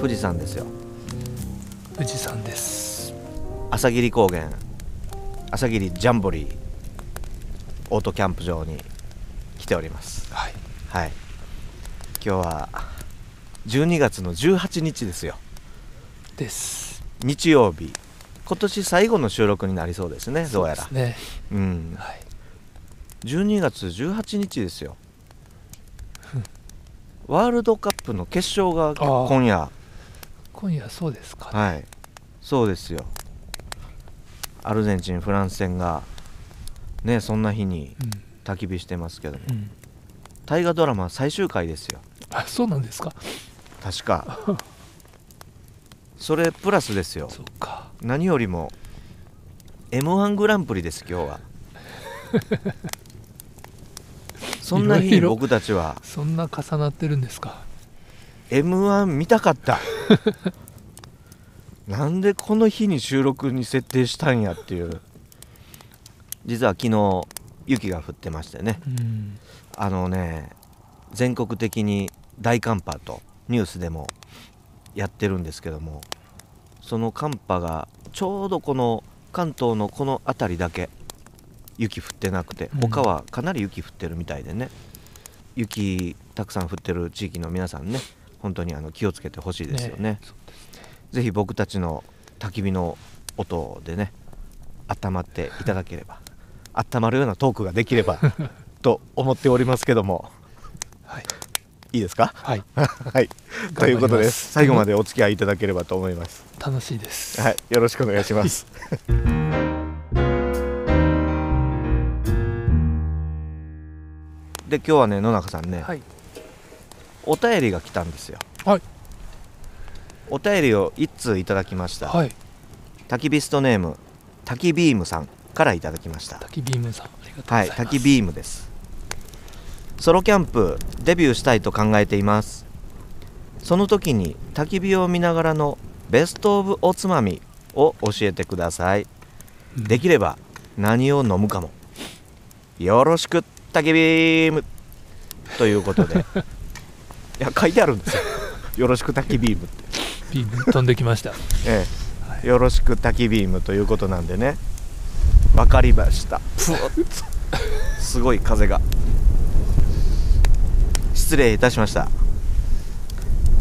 は富士山ですよ。富士山です。朝霧高原朝霧ジャンボリーオートキャンプ場に来ております。はい。はい。今日は12月の18日ですよ。です。日曜日。今年最後の収録になりそうですねどうやら。そうですねうん。はい。12月18日ですよ。ワールドカップの決勝が今夜今夜そうですかね、はい。そうですよ。アルゼンチンフランス戦がねそんな日に焚き火してますけども。うん。うん大河ドラマ最終回ですよ。あそうなんですか。確か。それプラスですよ。そうか。何よりも m 1グランプリです今日は。そんな日に僕たちは。そんな重なってるんですか m 1見たかった。なんでこの日に収録に設定したんやっていう。実は昨日雪が降ってましてね。うん。あのね全国的に大寒波とニュースでもやってるんですけどもその寒波がちょうどこの関東のこの辺りだけ雪降ってなくてうん。他はかなり雪降ってるみたいでね、雪たくさん降ってる地域の皆さんね本当にあの気をつけてほしいですよね。ねぜひ僕たちの焚き火の音でね温まっていただければ温まるようなトークができれば と思っておりますけども。はい。いいですか？はい。はい。ということです。最後までお付き合いいただければと思います。楽しいです。はい。よろしくお願いします。で今日はね野中さんね、はいお便りが来たんですよ。はい。お便りを1通いただきました、はい。焚きビストネーム焚きビームさんからいただきました。滝ビームさんありがとうござはいいます、焚きビームです。ソロキャンプデビューしたいと考えています。その時に焚き火を見ながらのベストオブおつまみを教えてください。うん。できれば何を飲むかも。よろしく焚きビーム。ということで いや書いてあるんですよ。よろしく焚きビームって。ビーム飛んできました。えはい。え、よろしく焚きビームということなんでね。わかりました。ふわっと。すごい風が。失礼いたしました。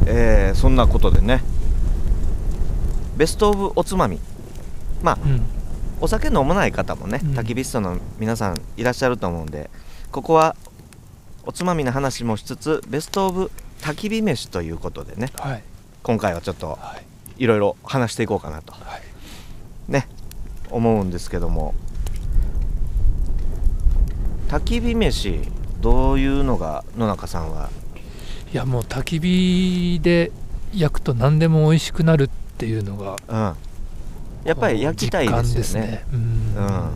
えー、そんなことでね。ベストオブおつまみ。まあうん。お酒飲まない方もね、うん。焚き火ストの皆さんいらっしゃると思うんでここはおつまみの話もしつつベストオブ焚き火飯ということでねはい。今回はちょっとはい。いろいろ話していこうかなと。はい。ね思うんですけども焚き火飯どういうのが野中さんは？いやもう焚き火で焼くと何でも美味しくなるっていうのがうん。やっぱり焼きたいですよね。実感ですうん。うん。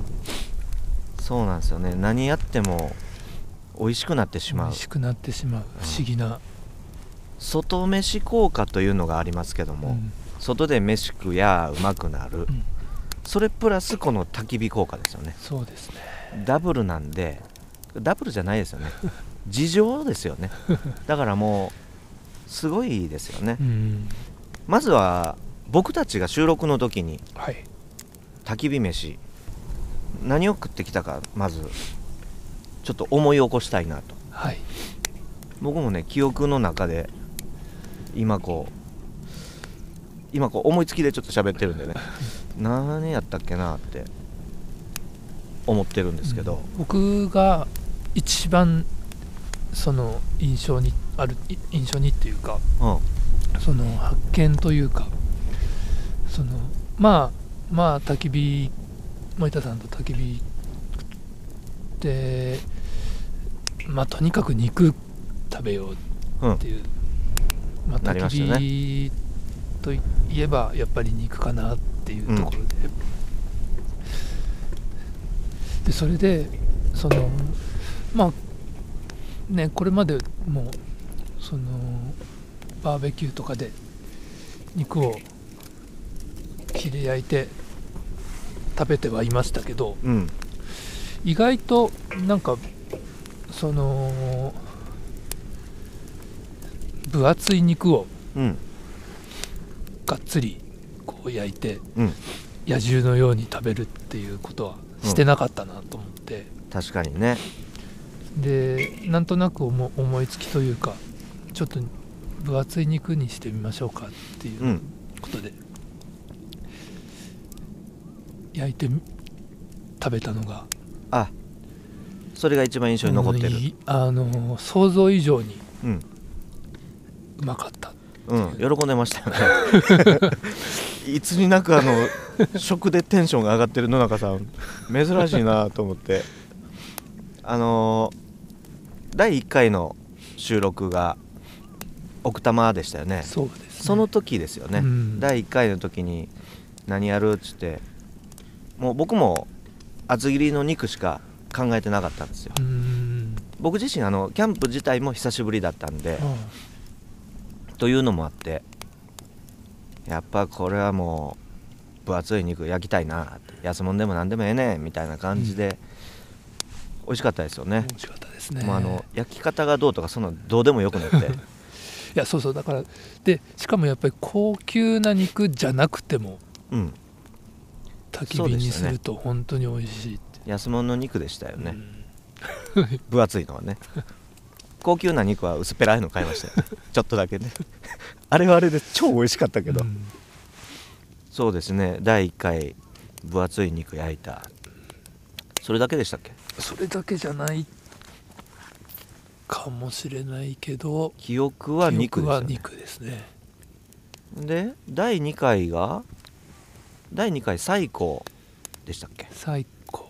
そうなんですよね。何やっても美味しくなってしまう。美味しくなってしまう。不思議な、外飯効果というのがありますけども、うん。外で飯食やうまくなる、うん。それプラスこの焚き火効果ですよね。そうですね。ダブルなんでダブルじゃないですよね。事情ですよね。だからもうすごいですよね。うん。まずは僕たちが収録の時にはい。焚き火飯何を食ってきたかまずちょっと思い起こしたいなと。はい。僕もね記憶の中で今こう今こう思いつきでちょっと喋ってるんでね。何やったっけなって思ってるんですけど、うん。僕が一番その印象にあるい印象にっていうかうん。その発見というかそのまあまあ焚き火森田さんと焚き火でまあとにかく肉食べよううんっていう、まあ、なりまたね。き火といえばやっぱり肉かなっていうところで、でそれでそのまあねこれまでもそのバーベキューとかで肉を切り焼いて食べてはいましたけどうん。意外となんかその分厚い肉をうん。がっつりこう焼いてうん。野獣のように食べるっていうことはしてなかったなと思って、確かにね。でなんとなく思思いつきというかちょっと分厚い肉にしてみましょうかっていううん。ことで、焼いてみ食べたのがあそれが一番印象に残ってる。あの想像以上にうんうまかった。うん。喜んでましたよね。いつになくあの食でテンションが上がってる野中さん珍しいなと思って。あのー第1回の収録が奥多摩でしたよね。そうですね。その時ですよね、うん。第1回の時に何やるっつってもう僕も厚切りの肉しか考えてなかったんですよ。うん。僕自身あのキャンプ自体も久しぶりだったんであというのもあってやっぱこれはもう分厚い肉焼きたいな安物でも何でもええねんみたいな感じで、美味しかったですよね。美味しかったですね。もうあの焼き方がどうとかそんなのどうでもよくなって。いやそうそうだからでしかもやっぱり高級な肉じゃなくてもうん。焚き火にすると本当に美味しいって。安物の肉でしたよね、うん。分厚いのはね高級な肉は薄っぺらいの買いましたよね。ちょっとだけね。あれはあれで超美味しかったけど、うん。そうですね。第1回分厚い肉焼いた。それだけでしたっけ？それだけじゃないかもしれないけど。記憶は肉ですね、肉ですね。で第2回が？第2回最高でしたっけ？最高。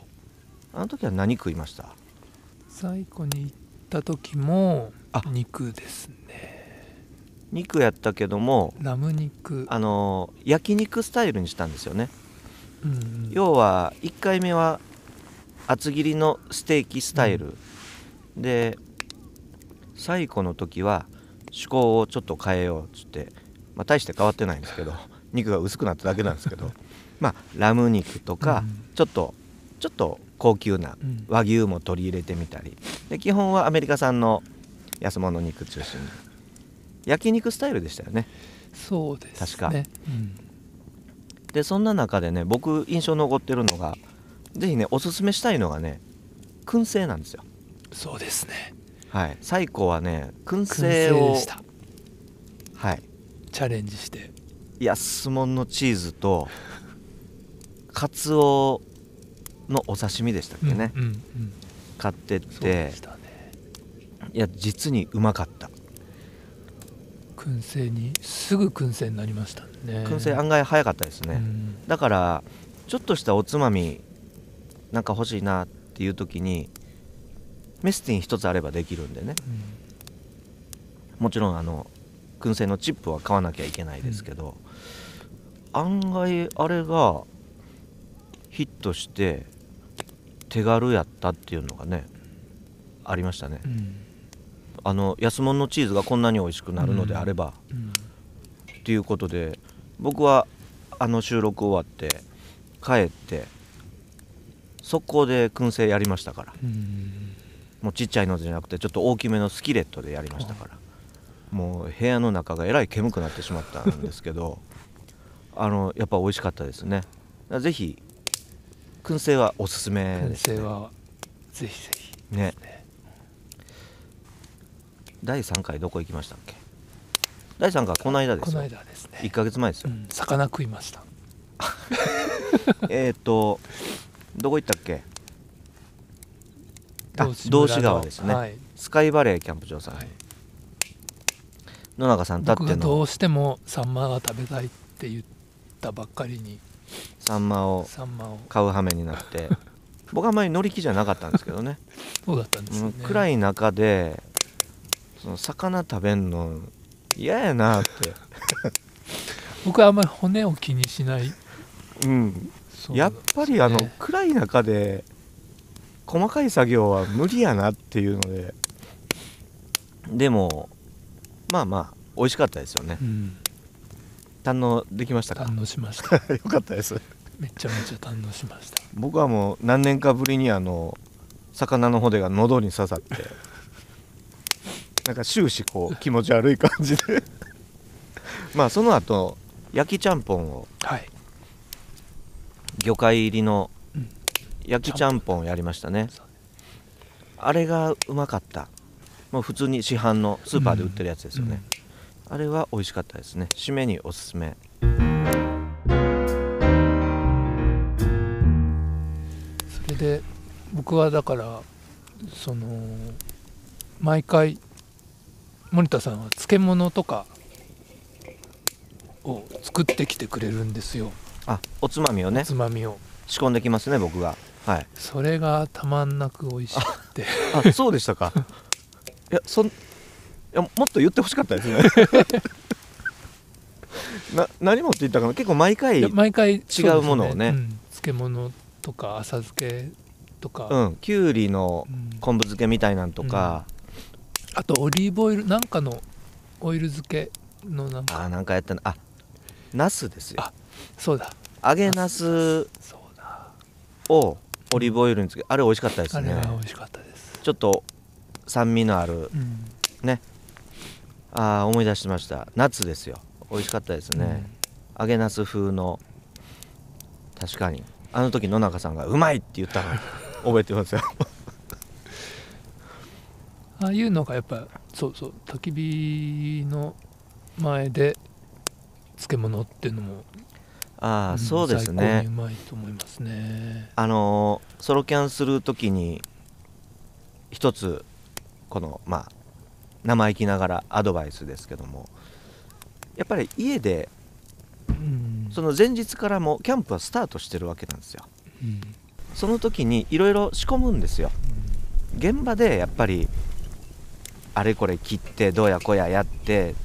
あの時は何食いました？最後に行った時もあ。肉ですね。肉やったけどもラム肉。あの焼肉スタイルにしたんですよね。うん要は1回目は厚切りのステーキスタイル、で最後の時は趣向をちょっと変えようっつって、まあ、大して変わってないんですけど肉が薄くなっただけなんですけど。まあラム肉とか、うん。ちょっとちょっと高級なうん。和牛も取り入れてみたり。で基本はアメリカ産の安物肉中心に。焼肉スタイルでしたよね。そうですね。確か。うん。でそんな中でね僕印象残ってるのがぜひねおすすめしたいのがね燻製なんですよ。そうですね。はい。最高はね燻燻製を製でした。はい。チャレンジして。安物のチーズとカツオのお刺身でしたっけね、うんうんうん。買ってって。ね。いや実にうまかった。燻製にすぐ燻製になりましたね。燻製案外早かったですね、うん。だからちょっとしたおつまみなんか欲しいなっていう時にメスティン一つあればできるんでね。もちろんあの燻製のチップは買わなきゃいけないですけど、案外あれがヒットして手軽やったっていうのがねありましたね。うん。うんあの安物のチーズがこんなに美味しくなるのであれば、うん。っていうことで僕はあの収録終わって帰って速攻で燻製やりましたから。うん。もうちっちゃいのじゃなくてちょっと大きめのスキレットでやりましたから。もう部屋の中がえらい煙くなってしまったんですけど あのやっぱ美味しかったですね。だからぜひ燻製はおすすめ燻です、ね、製はぜひぜひ。ね。第3回どこ行きましたっけ？第3回はこの間でこの間ですね。1ヶ月前ですよ、うん。魚食いました。えっとどこ行ったっけ？あ道志川ですね。はい。スカイバレーキャンプ場さん、はい。野中さんたっての。どうしてもサンマが食べたいって言ったばっかりにサンマを買う羽目になって。僕はあんまり乗り気じゃなかったんですけどね。そうだったんです暗い中でその魚食べんの嫌やなって、僕はあんまり骨を気にしない。うん、やっぱりあの、ね暗い中で細かい作業は無理やなっていうので。でもまあまあ美味しかったですよね。うん。堪能できましたか？堪能しました。よかったですめちゃめちゃ堪能しました。僕はもう何年かぶりにあの魚の骨が喉に刺さってなんか終始こう気持ち悪い感じで。まあその後焼きちゃんぽんをはい。魚介入りのうん。焼きちゃんぽんやりましたね。あれがうまかった。もう普通に市販のスーパーで売ってるやつですよね、あれは美味しかったですね。締めにおすすめで僕はだからその毎回森田さんは漬物とかを作ってきてくれるんですよ。あおつまみをね。つまみを。仕込んできますね僕が。はい。それがたまんなく美味しくて。あそうでしたか。いやそんいやもっと言ってほしかったですね。な何持って言ったかな。結構毎回毎回違違うものをね。うん。漬物とか浅漬けとか、うん。きゅうりのうん。昆布漬けみたいなんとか、あとオリーブオイルなんかのオイル漬けのなんか。あなんかやったな。あナスですよ。あそうだ。揚げナスそうだ。をオリーブオイルにつけあれ美味しかったですあれ美味しかったです、ちょっと酸味のある。うん。あー思い出しました。夏ですよ。美味しかったですね、揚げナス風の。確かにあの時野中さんが「うまい!」って言ったの 覚えてますよ。ああいうのがやっぱそうそう焚き火の前で漬物っていうのもああ、んそうです最高ねにうまいと思いますね。あのーソロキャンする時に一つこのまあ生意気ながらアドバイスですけどもやっぱり家でうんその前日からもうキャンプはスタートしてるわけなんですよ。うん。その時にいろいろ仕込むんですよ。現場でやっぱりあれこれ切ってどうやこうややって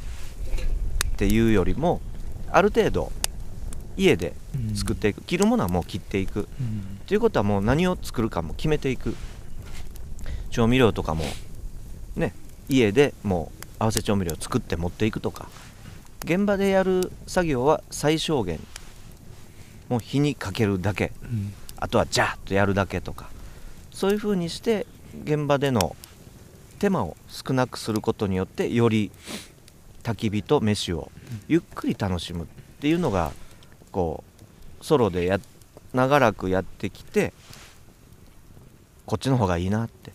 っていうよりもある程度家でうん作っていく。切るものはもう切っていく。うん。ということはもう何を作るかも決めていく。調味料とかもね家でもう合わせ調味料作って持っていくとか現場でやる作業は最小限。もう火にかけるだけ。うん。あとはジャーッとやるだけとか。そういう風にして現場での手間を少なくすることによってより焚き火と飯をゆっくり楽しむっていうのがこうソロでや長らくやってきてこっちの方がいいなって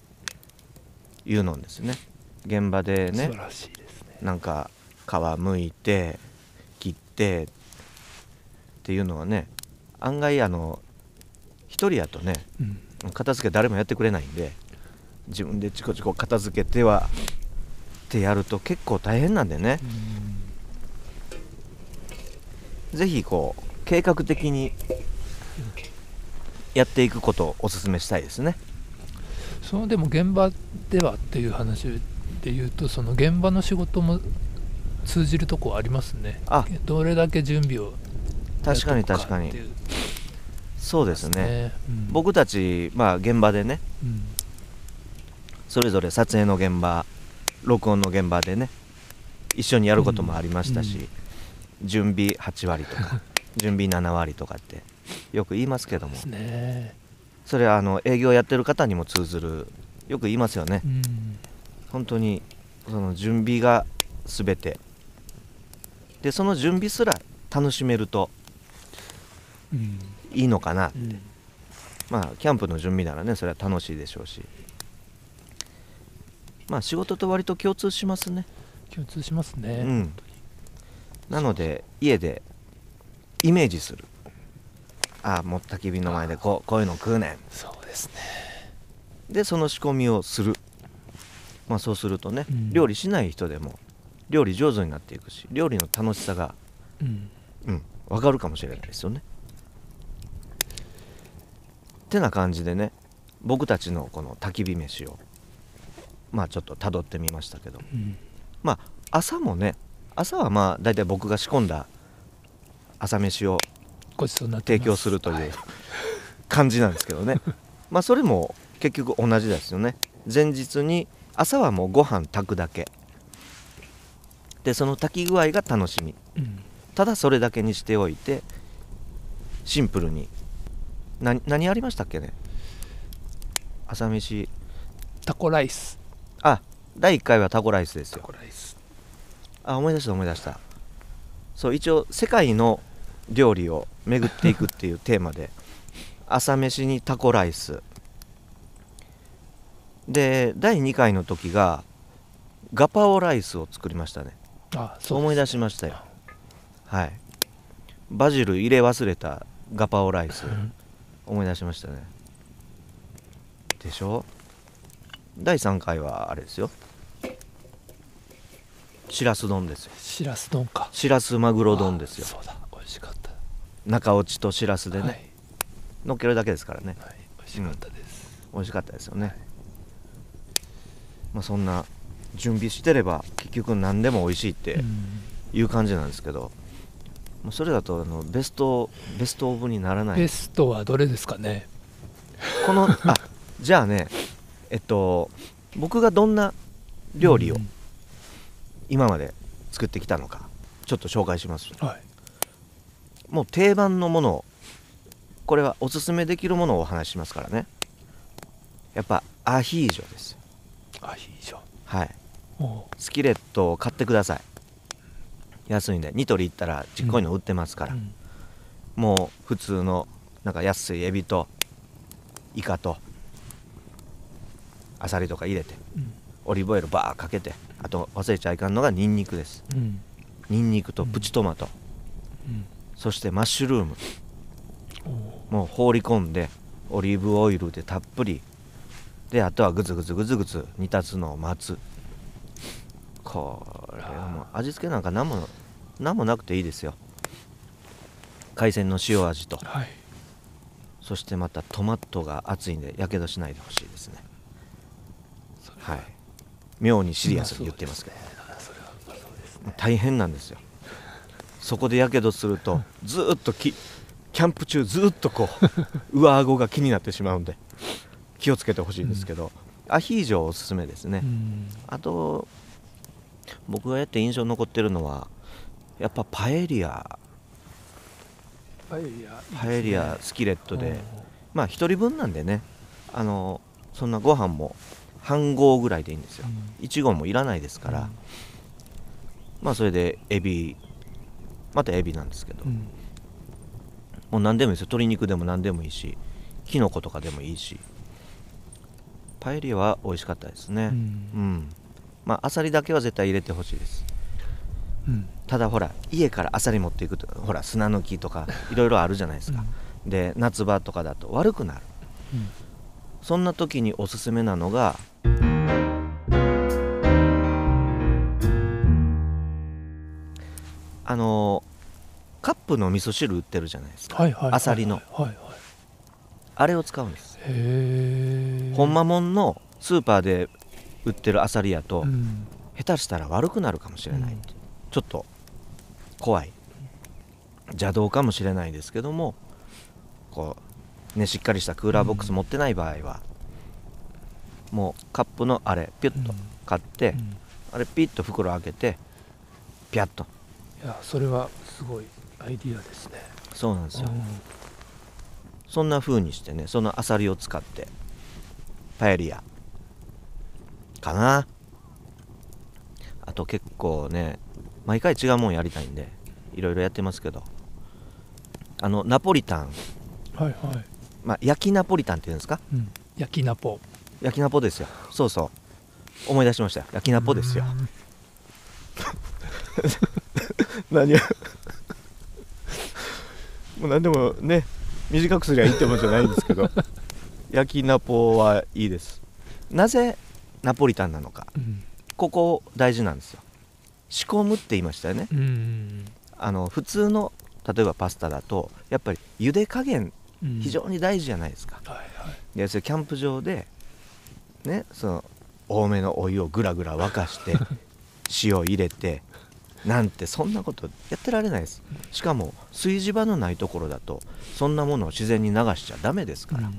いうのですね。現場でね素晴らしいですね。なんか皮むいて切ってっていうのはね案外あの一人やとねうん。片付け誰もやってくれないんで自分でチコチコ片付けてはってやると結構大変なんでね。是非こう計画的にやっていくことをお勧めしたいですね。そのでも現場ではっていう話で言うとその現場の仕事も通じるとこありますね。あ。どれだけ準備を確かに確かに。そうですね。うん。僕たちまあ現場でね。うん。それぞれ撮影の現場録音の現場でね。一緒にやることもありましたし、準備8割とか 準備7割とかってよく言いますけども。ね。それはあの営業やってる方にも通ずるよく言いますよね。うん。本当にその準備が全てでその準備すら楽しめるとうん。いいのかなうん。まあキャンプの準備ならねそれは楽しいでしょうし。まあ仕事と割と共通しますね。共通しますね、うん。なので家でイメージする。ああもう焚き火の前でこうこういうの食うねそうですね。んでその仕込みをする。まあそうするとね、うん。料理しない人でも料理上手になっていくし料理の楽しさがうん。うん分かるかもしれないですよね。ってな感じでね僕たちのこの焚き火飯をまあちょっと辿ってみましたけど。うん。まあ朝もね朝はまあ大体僕が仕込んだ朝飯をごちそうになって提供するというはい。感じなんですけどね。まあそれも結局同じですよね。前日に朝はもうご飯炊くだけでその炊き具合が楽しみ。うん。ただそれだけにしておいてシンプルに。な何ありましたっけね？朝飯。タコライス。あ第1回はタコライスですタよコライス。あ思い出した思い出した。そう一応世界の料理を巡っていくっていうテーマで 朝飯にタコライス。で第2回の時がガパオライスを作りましたねあそう思い出しましたよ。はい。バジル入れ忘れたガパオライスうん。思い出しましたね。でしょ？第3回はあれですよ。しらす丼ですよ。しらす丼か。しらすマグロ丼ですよ。あそうだ。美味しかった。中落ちとしらすでね、はい。乗っけるだけですからね。はい。美味しかったです、美味しかったですよね、まあそんな準備してれば結局何でも美味しいってうんいう感じなんですけど、もうそれだとあのベストベストオブにならない。ベストはどれですかね？この あじゃあねえっと僕がどんな料理をうん。今まで作ってきたのかちょっと紹介します。はい。もう定番のものをこれはおすすめできるものをお話ししますからね。やっぱアヒージョです。よあいいじゃんはい。おスキレットを買ってください。安いんで。ニトリ行ったらちっこいの売ってますから、うん。もう普通のなんか安いエビとイカとアサリとか入れてうん。オリーブオイルバーかけてあと忘れちゃいかんのがニンニクです。うん。ニンニクとプチトマト、うん。そしてマッシュルーム。おもう放り込んでオリーブオイルでたっぷり。であとはグツグツグツグツ煮立つのを待つこれはもう味付けなんか何も何もなくていいですよ。海鮮の塩味と。はい。そしてまたトマトが熱いんでやけどしないでほしいですね。は。い。妙にシリアスに言ってますけど、大変なんですよそこでやけどするとずーっときキャンプ中ずーっとこう上顎が気になってしまうんで気をつけてほしいんですけど、アヒージョおすすめですね、うんあと僕がやって印象に残ってるのはやっぱパエリア。パエリアパエリアスキレットで、うんまあ一人分なんでね。あのそんなご飯も半合ぐらいでいいんですよ、1合もいらないですから、まあそれでエビ。またエビなんですけど、うん。もう何でもいいですよ。鶏肉でも何でもいいしキノコとかでもいいし。パエリアは美味しかったですね。ううん、んまあアサリだけは絶対入れてほしいです。うん。ただほら家からアサリ持っていくとほら砂抜きとかいろいろあるじゃないですか、で夏場とかだと悪くなる。うん。そんな時におすすめなのがあのカップの味噌汁売ってるじゃないですか、はいはいはいアサリの。はいはいあれを使うんです。へえほんまもんのスーパーで売ってるアサリやと、うん。下手したら悪くなるかもしれない、う。んちょっと怖い。邪道かもしれないですけどもこうねしっかりしたクーラーボックス持ってない場合は、もうカップのあれピュッと買って、うん。あれピッと袋開けてピャッと。いやそれはすごいアイディアですね。そうなんですよ、うん。そんな風にしてねそのアサリを使ってパエリアかな。あと結構ね毎回違うもんやりたいんでいろいろやってますけど。あのナポリタン、はいはい。まあ、焼きナポリタンっていうんですか？うん。焼きナポ。焼きナポですよ。そうそう。思い出しました。よ焼きナポですよ。何を？もう何でもね短くすりゃいいってもんじゃないんですけど。焼きナポはいいです。なぜナポリタンなのか。うん。ここ大事なんですよ。仕込むって言いましたよね。うんあの普通の例えばパスタだとやっぱり茹で加減うん。非常に大事じゃないですか、はいはい。でそれキャンプ場でねその多めのお湯をぐらぐら沸かして 塩入れてなんてそんなことやってられないです。しかも炊事場のないところだとそんなものを自然に流しちゃダメですから。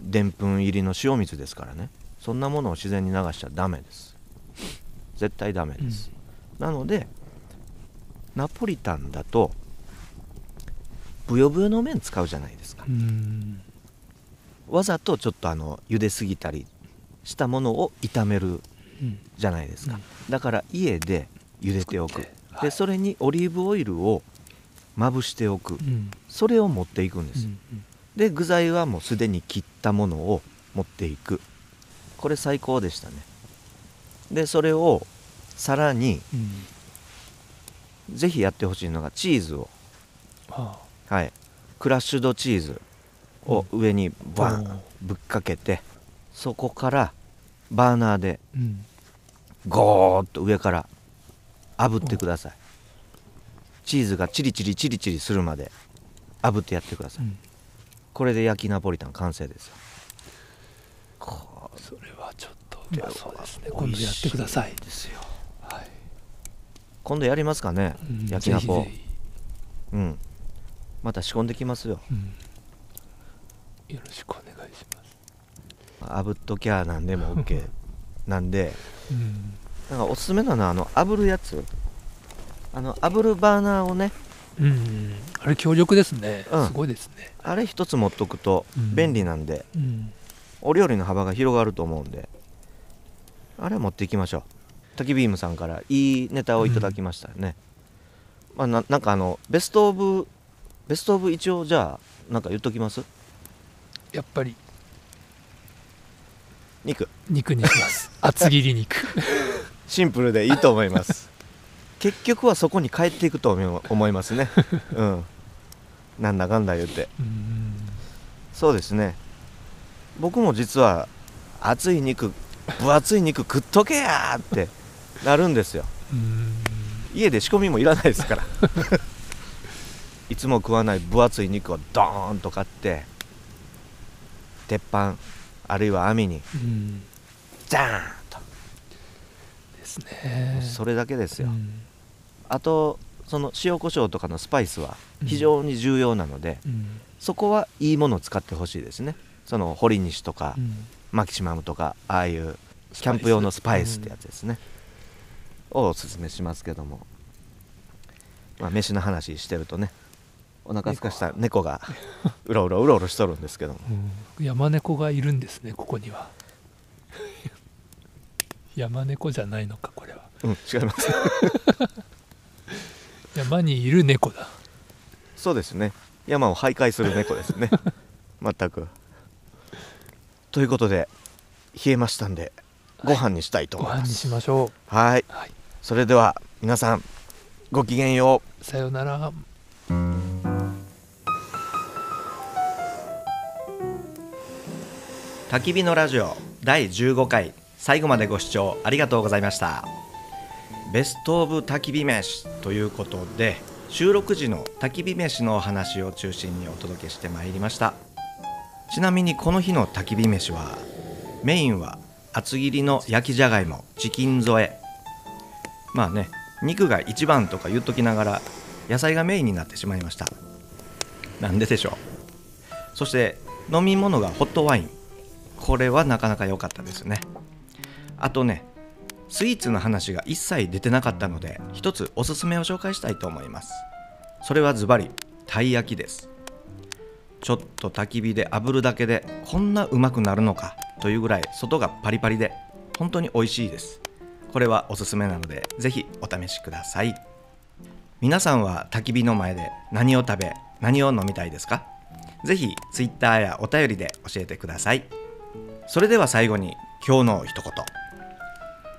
でんぷん入りの塩水ですからねそんなものを自然に流しちゃダメです。絶対ダメです、なのでナポリタンだとブヨブヨの麺使うじゃないですか。うん。わざとちょっとあの茹ですぎたりしたものを炒めるうんじゃないですか、だから家で茹でておく。はいでそれにオリーブオイルをまぶしておく。うん。それを持っていくんです、うん。で具材はもうすでに切ったものを持っていくこれ最高でしたね。でそれをさらにうん。ぜひやってほしいのがチーズを。あ。はい。クラッシュドチーズを上にバおーンぶっかけてそこからバーナーであうん。ゴーッと上から炙ってください。チーズがチリチリチリチリするまで炙ってやってください。うん。これで焼きナポリタン完成ですよ。こそれはちょっとそうですね。今度やってください。ですよ。はい。今度やりますかね、うん焼きナポぜひぜうん。また仕込んできますよ。ひうん。よろしくお願いします。炙っときゃなんでも OK なんでうん。なんかおすすめなのはあの炙るやつ。あの炙るバーナーをね。うん。あれ強力ですね。うん。すごいですね。あれ一つ持っとくとうん。便利なんで、うんお料理の幅が広がると思うんで。あれ持っていきましょう。タキビームさんからいいネタをいただきましたよね、まあ、ななんかあのベストオブベストオブ一応じゃあなんか言っときます？やっぱり。肉。肉にします。厚切り肉。シンプルでいいと思います。結局はそこに帰っていくと思い思いますね。うん。なんだかんだ言って。うん。そうですね僕も実は熱い肉分厚い肉食っとけやーってなるんですよ。うん。家で仕込みもいらないですから。いつも食わない分厚い肉をドーンと買って鉄板あるいは網にうん。ジャーンと、ですね。それだけですよ、うん。あとその塩コショウとかのスパイスは非常に重要なので、うん。そこはいいものを使ってほしいですねその堀西とか、うん。マキシマムとかああいうキャンプ用のスパイスってやつですね、をおすすめしますけども。まあ飯の話してるとねお腹すかした猫がうろうろうろうろしとるんですけども。うん。山猫がいるんですねここには。山猫じゃないのかこれは。うん違います。山にいる猫だ。そうですね。山を徘徊する猫ですね。全くということで冷えましたんでご飯にしたいとご飯に思います。しましょはい、うはい。それでは皆さんごきげんよう。さようなら。焚き火のラジオ第15回最後までご視聴ありがとうございました。ベストオブ焚き火飯ということで収録時の焚き火飯のお話を中心にお届けしてまいりましたちなみにこの日の焚き火飯はメインは厚切りの焼きじゃがいもチキン添え。まあね肉が一番とか言っときながら野菜がメインになってしまいました。なんででしょう。そして飲み物がホットワイン。これはなかなか良かったですね。あとねスイーツの話が一切出てなかったので一つおすすめを紹介したいと思います。それはズバリたい焼きです。ちょっと焚き火で炙るだけでこんなうまくなるのかというぐらい外がパリパリで本当に美味しいです。これはおすすめなのでぜひお試しください。皆さんは焚き火の前で何を食べ何を飲みたいですか？ぜひ Twitter やお便りで教えてください。それでは最後に今日の一言。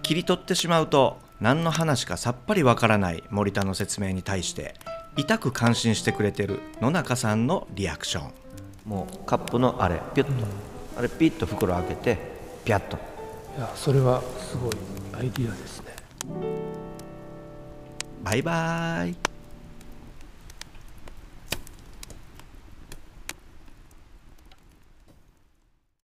切り取ってしまうと何の話かさっぱりわからない森田の説明に対して痛く感心してくれてる野中さんのリアクション。もうカップのあれピュッと、あれピッと袋開けてピャッと。いやそれはすごいアイディアですね。バイバーイ